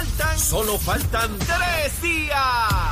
Faltan, solo faltan tres días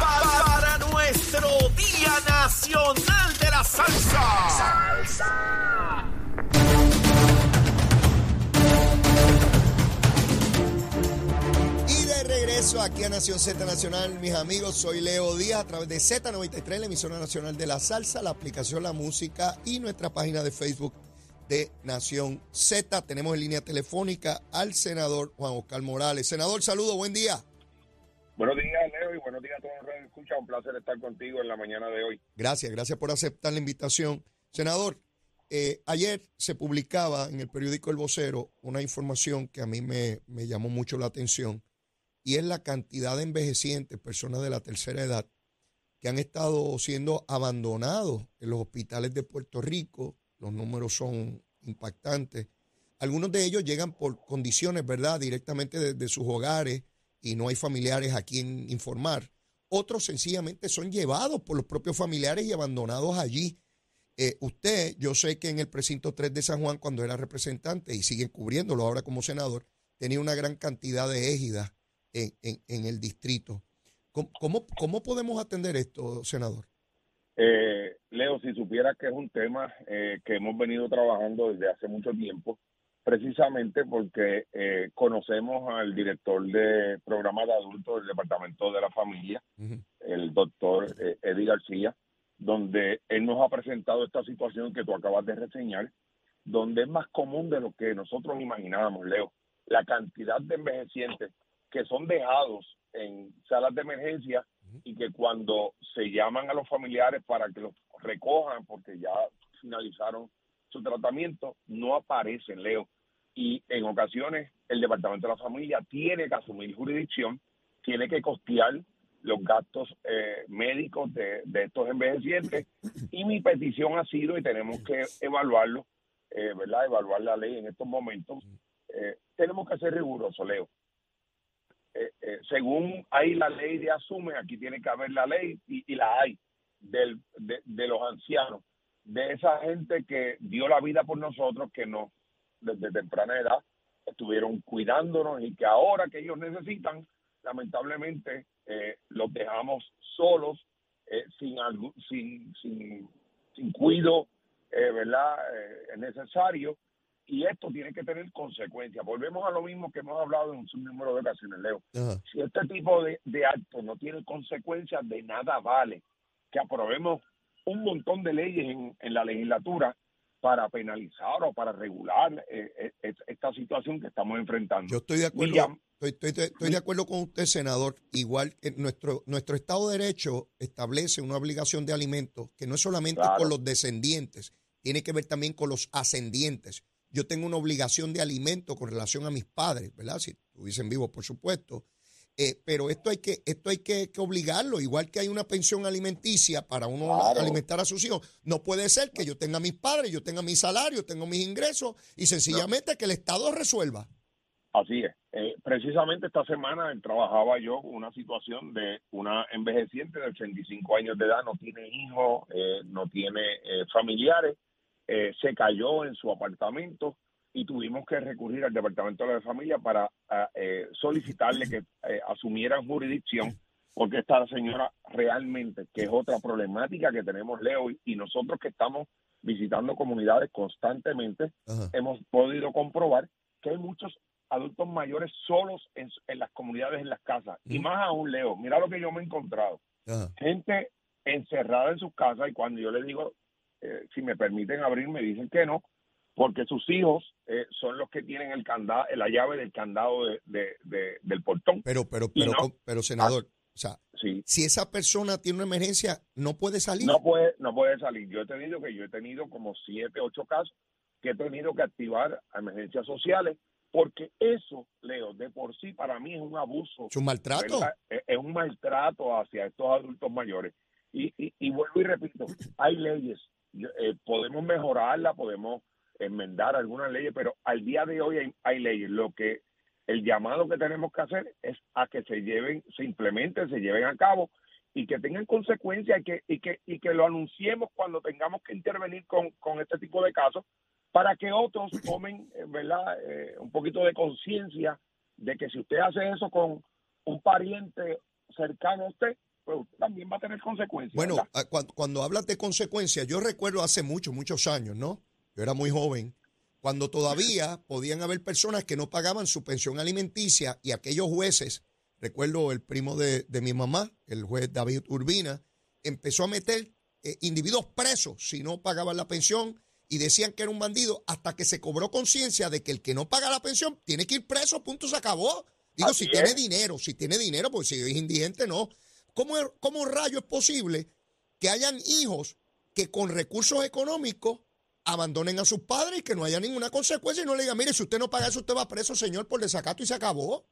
para, para nuestro Día Nacional de la Salsa. Y de regreso aquí a Nación Z Nacional, mis amigos, soy Leo Díaz a través de Z93, la emisora nacional de la salsa, la aplicación La Música y nuestra página de Facebook de Nación Z. Tenemos en línea telefónica al senador Juan Oscar Morales. Senador, saludo, buen día. Buenos días, Leo, y buenos días a todos los que escuchan. Un placer estar contigo en la mañana de hoy. Gracias, gracias por aceptar la invitación. Senador, eh, ayer se publicaba en el periódico El Vocero una información que a mí me, me llamó mucho la atención y es la cantidad de envejecientes, personas de la tercera edad, que han estado siendo abandonados en los hospitales de Puerto Rico. Los números son impactantes. Algunos de ellos llegan por condiciones, ¿verdad?, directamente desde sus hogares y no hay familiares a quien informar. Otros sencillamente son llevados por los propios familiares y abandonados allí. Eh, usted, yo sé que en el precinto 3 de San Juan, cuando era representante y sigue cubriéndolo ahora como senador, tenía una gran cantidad de égidas en, el distrito. ¿Cómo, cómo, cómo podemos atender esto, senador? Eh, Leo, si supieras que es un tema eh, que hemos venido trabajando desde hace mucho tiempo, precisamente porque eh, conocemos al director de programa de adultos del Departamento de la Familia, el doctor eh, Eddie García, donde él nos ha presentado esta situación que tú acabas de reseñar, donde es más común de lo que nosotros imaginábamos, Leo. La cantidad de envejecientes que son dejados en salas de emergencia y que cuando se llaman a los familiares para que los recojan porque ya finalizaron su tratamiento, no aparecen, Leo. Y en ocasiones el Departamento de la Familia tiene que asumir jurisdicción, tiene que costear los gastos eh, médicos de, de estos envejecientes y mi petición ha sido, y tenemos que evaluarlo, eh, ¿verdad? Evaluar la ley en estos momentos. Eh, tenemos que ser rigurosos, Leo. Eh, eh, según hay la ley de asume, aquí tiene que haber la ley y, y la hay del, de, los ancianos, de esa gente que dio la vida por nosotros, que nos desde temprana edad estuvieron cuidándonos y que ahora que ellos necesitan, lamentablemente eh, los dejamos solos, eh, sin, sin, sin, sin cuido, eh, ¿verdad? Eh, necesario. Y esto tiene que tener consecuencias. Volvemos a lo mismo que hemos hablado en un número de ocasiones, Leo. Si este tipo de, de actos no tiene consecuencias, de nada vale que aprobemos un montón de leyes en, en la legislatura para penalizar o para regular eh, eh, eh, esta situación que estamos enfrentando. Yo estoy de acuerdo. Miriam. Estoy, estoy- estoy de acuerdo con usted, senador. Igual que nuestro, nuestro Estado de Derecho establece una obligación de alimentos que no es solamente Claro. con los descendientes, tiene que ver también con los ascendientes. Yo tengo una obligación de alimento con relación a mis padres, ¿verdad? Si estuviesen vivos, por supuesto. Eh, pero esto hay que esto hay que, que obligarlo, igual que hay una pensión alimenticia para uno Claro. alimentar a sus hijos. No puede ser que yo tenga mis padres, yo tenga mi salario, tengo mis ingresos y sencillamente que el Estado resuelva. Así es. Eh, precisamente esta semana trabajaba yo con una situación de una envejeciente de 85 años de edad, no tiene hijos, eh, no tiene eh, familiares, eh, se cayó en su apartamento y tuvimos que recurrir al Departamento de la Familia para ah, eh, solicitarle que eh, asumieran jurisdicción porque esta señora realmente, que es otra problemática que tenemos, Leo, y- y nosotros que estamos visitando comunidades constantemente, Ajá. hemos podido comprobar que hay muchos adultos mayores solos en, en las comunidades, en las casas. Y más aún, Leo, mira lo que yo me he encontrado. Ajá. Gente encerrada en sus casas y cuando yo les digo, eh, si me permiten abrir, me dicen que no, porque sus hijos eh, son los que tienen el candado, la llave del candado de, de- de- del portón. Pero, pero, pero, no- pero, senador, o sea, Sí, si esa persona tiene una emergencia, no puede salir. no puede, no puede salir. Yo he tenido que yo he tenido como siete, ocho casos que he tenido que activar emergencias sociales porque eso, Leo, de por sí para mí es un abuso Es un maltrato. ¿verdad? Es un maltrato hacia estos adultos mayores. Y, y, y vuelvo y repito, hay leyes, eh, podemos mejorarlas, podemos enmendar algunas leyes, pero al día de hoy hay, hay leyes. Lo que el llamado que tenemos que hacer es a que se lleven, se implementen, se lleven a cabo y que tengan consecuencias y que, y que, y que lo anunciemos cuando tengamos que intervenir con, con este tipo de casos para que otros tomen, eh, ¿verdad?, Eh, un poquito de conciencia de que si usted hace eso con un pariente cercano a usted, pues usted también va a tener consecuencias. Bueno, ah, cuando, cuando hablas de consecuencias, yo recuerdo hace muchos, muchos años, ¿no? Yo era muy joven, cuando todavía podían haber personas que no pagaban su pensión alimenticia y aquellos jueces, recuerdo el primo de, de mi mamá, el juez David Urbina, empezó a meter eh, individuos presos si no pagaban la pensión y decían que era un bandido hasta que se cobró conciencia de que el que no paga la pensión tiene que ir preso, punto, se acabó. Digo, Así si tiene dinero, si tiene dinero, pues si es indigente, no. ¿Cómo, ¿Cómo rayo es posible que hayan hijos que con recursos económicos abandonen a sus padres y que no haya ninguna consecuencia y no le digan, mire, si usted no paga eso, usted va preso, señor, por desacato y se acabó?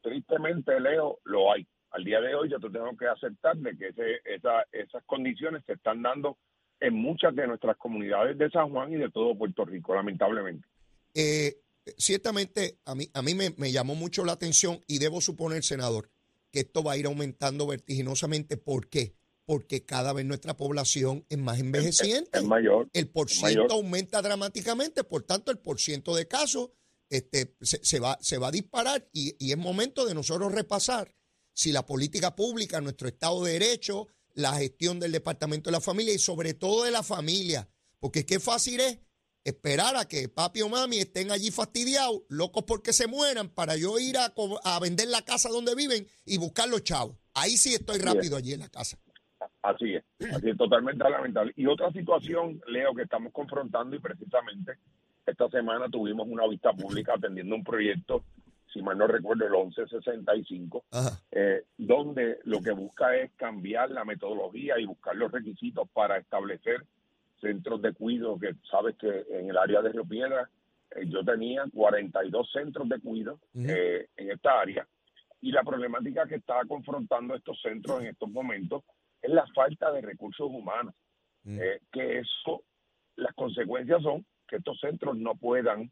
Tristemente, Leo, lo hay. Al día de hoy yo te tengo que aceptar de que ese, esa, esas condiciones se están dando en muchas de nuestras comunidades de San Juan y de todo Puerto Rico, lamentablemente. Eh, ciertamente a mí, a mí me, me llamó mucho la atención y debo suponer, senador, que esto va a ir aumentando vertiginosamente. ¿Por qué? Porque cada vez nuestra población es más envejeciente. Es mayor. el por mayor. aumenta dramáticamente, por tanto el por ciento de casos este, se, se va, se va a disparar y, y es momento de nosotros repasar si la política pública, nuestro Estado de Derecho, la gestión del Departamento de la Familia y sobre todo de la familia, porque qué fácil es esperar a que papi o mami estén allí fastidiados, locos porque se mueran, para yo ir a, a vender la casa donde viven y buscar los chavos. Ahí sí estoy rápido allí en la casa. Así es, así es totalmente lamentable. Y otra situación, Leo, que estamos confrontando y precisamente esta semana tuvimos una vista pública atendiendo un proyecto, si mal no recuerdo, el 1165, Ajá. eh, donde lo que busca es cambiar la metodología y buscar los requisitos para establecer centros de cuidado, que sabes que en el área de Río Piedra eh, yo tenía 42 centros de cuidado Ujú. eh, en esta área. Y la problemática que está confrontando estos centros en estos momentos es la falta de recursos humanos, eh, que eso, las consecuencias son que estos centros no puedan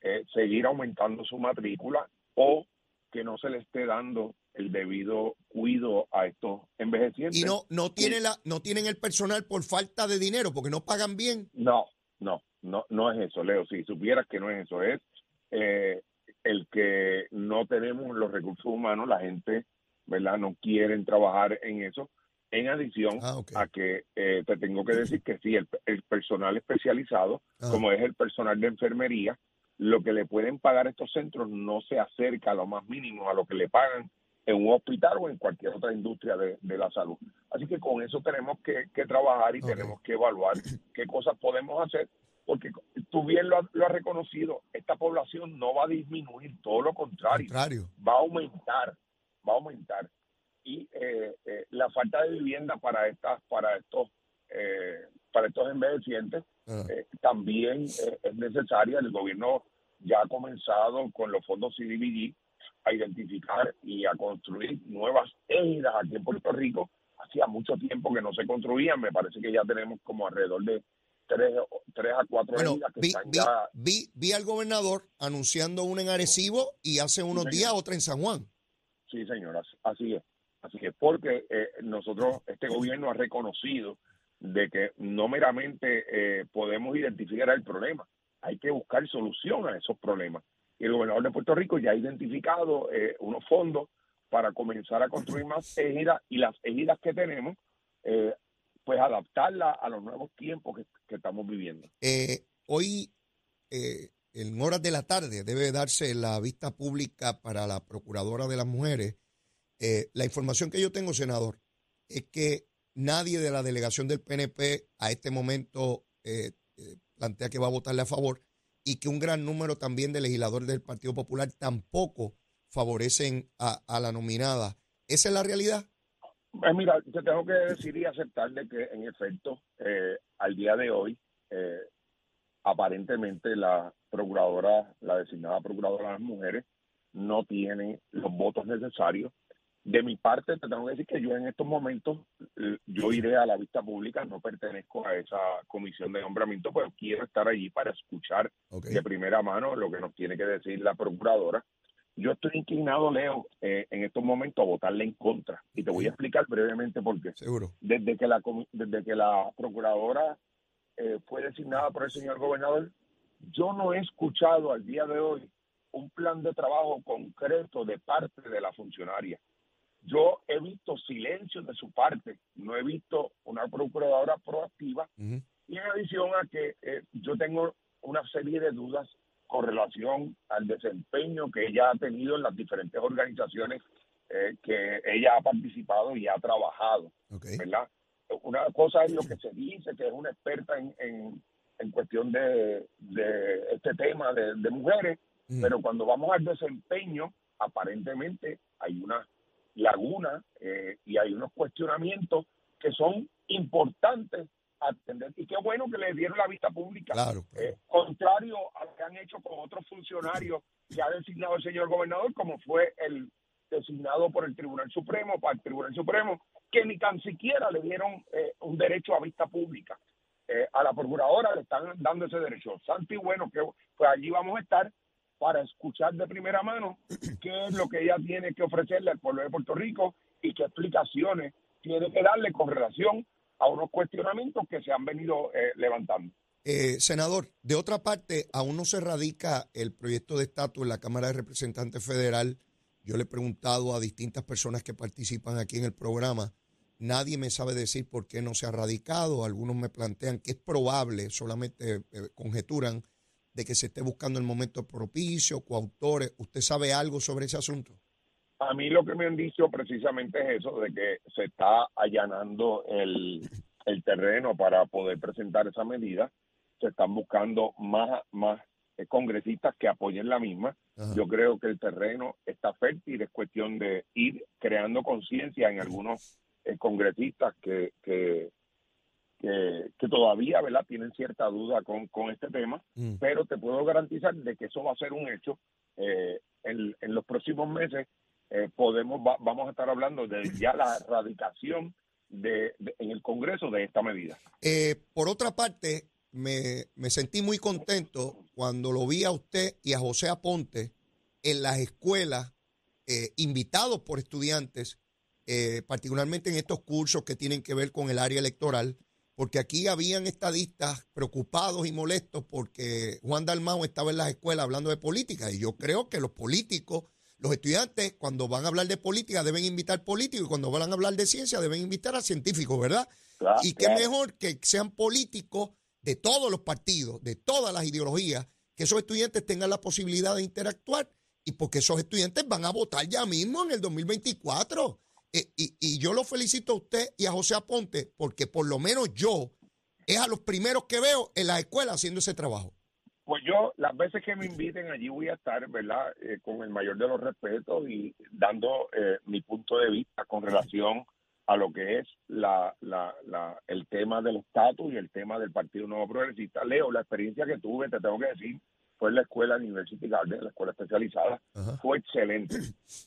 eh, seguir aumentando su matrícula o que no se le esté dando el debido cuidado a estos envejecientes. Y no, no, tiene la, no tienen el personal por falta de dinero, porque no pagan bien. No, no, no, no es eso, Leo. Si supieras que no es eso, es eh, el que no tenemos los recursos humanos, la gente, ¿verdad? No quieren trabajar en eso. En adición Ah, a que eh, te tengo que decir que sí, el, el personal especializado, Ah. como es el personal de enfermería, lo que le pueden pagar estos centros no se acerca a lo más mínimo a lo que le pagan en un hospital o en cualquier otra industria de, de la salud. Así que con eso tenemos que, que trabajar y tenemos que evaluar qué cosas podemos hacer, porque tú bien lo, lo has reconocido, esta población no va a disminuir, todo lo contrario. va a aumentar, va a aumentar. Y eh, eh, la falta de vivienda para estas, para estos, eh, para estos envejecientes Ah. eh, también eh, es necesaria. El gobierno ya ha comenzado con los fondos CDBG a identificar y a construir nuevas égidas aquí en Puerto Rico. Hacía mucho tiempo que no se construían. Me parece que ya tenemos como alrededor de tres, tres a cuatro Bueno, égidas que vi, están vi, ya. vi, vi al gobernador anunciando una en Arecibo y hace unos días otra en San Juan. Sí, señora, así es. Así es, porque eh, nosotros, este gobierno ha reconocido de que no meramente eh, podemos identificar el problema, hay que buscar solución a esos problemas. El gobernador de Puerto Rico ya ha identificado eh, unos fondos para comenzar a construir más ejidas y las ejidas que tenemos, eh, pues adaptarlas a los nuevos tiempos que, que estamos viviendo. Eh, hoy en horas de la tarde debe darse la vista pública para la Procuradora de las Mujeres. La información que yo tengo, senador, es que nadie de la delegación del PNP a este momento plantea que va a votarle a favor y que un gran número también de legisladores del Partido Popular tampoco favorecen a, la nominada. ¿Esa es la realidad? Pues mira, te tengo que decir y aceptar de que en efecto, al día de hoy, aparentemente la procuradora, la designada procuradora de las mujeres, no tiene los votos necesarios. De mi parte, te tengo que decir que yo en estos momentos, eh, yo iré a la vista pública, no pertenezco a esa comisión de nombramiento, pero quiero estar allí para escuchar de primera mano lo que nos tiene que decir la procuradora. Yo estoy inclinado, Leo, eh, en estos momentos a votarle en contra. Y te voy a explicar brevemente por qué. Seguro. Desde que la, desde que la procuradora eh, fue designada por el señor gobernador, yo no he escuchado al día de hoy un plan de trabajo concreto de parte de la funcionaria. Yo he visto silencio de su parte, no he visto una procuradora proactiva y en adición a que eh, yo tengo una serie de dudas con relación al desempeño que ella ha tenido en las diferentes organizaciones eh, que ella ha participado y ha trabajado, ¿verdad? una cosa es lo que se dice, que es una experta en, en, cuestión de, de, este tema de, mujeres, pero cuando vamos al desempeño, aparentemente hay una laguna eh, y hay unos cuestionamientos que son importantes atender. Y qué bueno que le dieron la vista pública. Eh, contrario a lo que han hecho con otros funcionarios que ha designado el señor gobernador, como fue el designado por el Tribunal Supremo, para el Tribunal Supremo, que ni tan siquiera le dieron eh, un derecho a vista pública. Eh, a la procuradora le están dando ese derecho. Santi, bueno, que pues allí vamos a estar para escuchar de primera mano qué es lo que ella tiene que ofrecerle al pueblo de Puerto Rico y qué explicaciones tiene que darle con relación a unos cuestionamientos que se han venido eh, levantando. senador, de otra parte, aún no se radica el proyecto de estatus en la Cámara de Representantes Federal yo le he preguntado a distintas personas que participan aquí en el programa. Nadie me sabe decir por qué no se ha radicado. Algunos me plantean que es probable, solamente eh, conjeturan, de que se esté buscando el momento propicio, coautores. ¿Usted sabe algo sobre ese asunto? A mí lo que me han dicho precisamente es eso, de que se está allanando el, el terreno para poder presentar esa medida. Se están buscando más, más congresistas que apoyen la misma. Yo creo que el terreno está fértil, es cuestión de ir creando conciencia en algunos eh, congresistas que, que, que, todavía ¿verdad? tienen cierta duda con, con este tema, mm. pero te puedo garantizar de que eso va a ser un hecho. Eh, en, en, los próximos meses podemos vamos a estar hablando de ya la erradicación de, en el Congreso de esta medida. por otra parte, me, sentí muy contento cuando lo vi a usted y a José Aponte en las escuelas, eh, invitados por estudiantes, eh, particularmente en estos cursos que tienen que ver con el área electoral, porque aquí habían estadistas preocupados y molestos porque Juan Dalmao estaba en las escuelas hablando de política, y yo creo que los políticos, los estudiantes, cuando van a hablar de política, deben invitar políticos, y cuando van a hablar de ciencia, deben invitar a científicos, ¿verdad? y qué mejor que sean políticos de todos los partidos, de todas las ideologías, que esos estudiantes tengan la posibilidad de interactuar y porque esos estudiantes van a votar ya mismo en el 2024. Eh, y, y, yo lo felicito a usted y a José Aponte porque por lo menos yo es a los primeros que veo en la escuela haciendo ese trabajo. Pues yo, las veces que me inviten allí voy a estar, ¿verdad? Eh, con el mayor de los respetos y dando eh, mi punto de vista con relación a lo que es la, la, la, el tema del estatus y el tema del Partido Nuevo Progresista. Leo, la experiencia que tuve, te tengo que decir, fue en la escuela University Garden, la escuela especializada, fue excelente.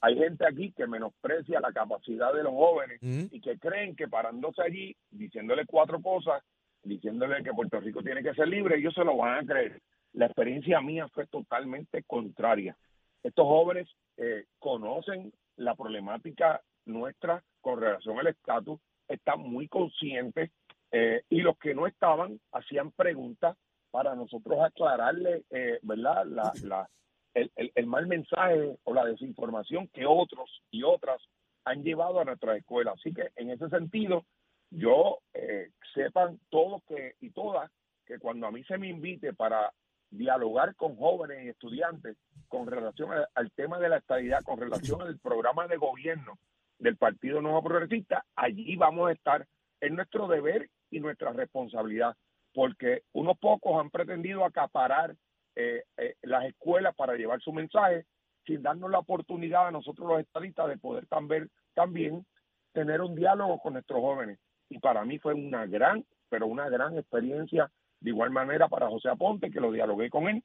Hay gente aquí que menosprecia la capacidad de los jóvenes y que creen que parándose allí, diciéndole cuatro cosas, diciéndole que Puerto Rico tiene que ser libre, ellos se lo van a creer. La experiencia mía fue totalmente contraria. Estos jóvenes eh, conocen la problemática nuestra con relación al estatus están muy conscientes eh, y los que no estaban hacían preguntas para nosotros aclararle, eh, ¿verdad? La, la, el, mal mensaje o la desinformación que otros y otras han llevado a nuestra escuela. Así que en ese sentido, yo eh, sepan todos que y todas que cuando a mí se me invite para dialogar con jóvenes y estudiantes con relación al tema de la estabilidad, con relación al programa de gobierno del Partido Nuevo Progresista, allí vamos a estar. Es nuestro deber y nuestra responsabilidad, porque unos pocos han pretendido acaparar eh, eh, las escuelas para llevar su mensaje sin darnos la oportunidad a nosotros los estadistas de poder también, tener un diálogo con nuestros jóvenes. Y para mí fue una gran, pero una gran experiencia, de igual manera para José Aponte, que lo dialogué con él,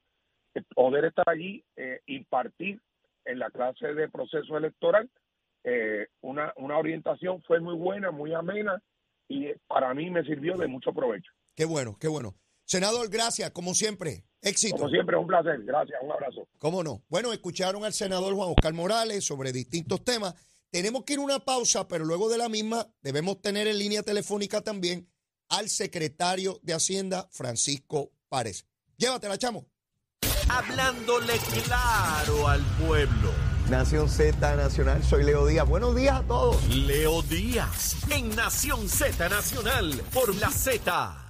eh, poder estar allí, eh, impartir en la clase de proceso electoral eh, una, una orientación fue muy buena, muy amena y para mí me sirvió de mucho provecho. Qué bueno, qué bueno. Senador, gracias, como siempre. Éxito. Como siempre, un placer. Gracias, un abrazo. ¿Cómo no? Bueno, escucharon al senador Juan Oscar Morales sobre distintos temas. Tenemos que ir a una pausa, pero luego de la misma debemos tener en línea telefónica también al secretario de Hacienda, Francisco Párez. Llévatela, chamo. Hablándole claro al pueblo. Nación Z Nacional, soy Leo Díaz. Buenos días a todos. Leo Díaz, en Nación Z Nacional, por la Z.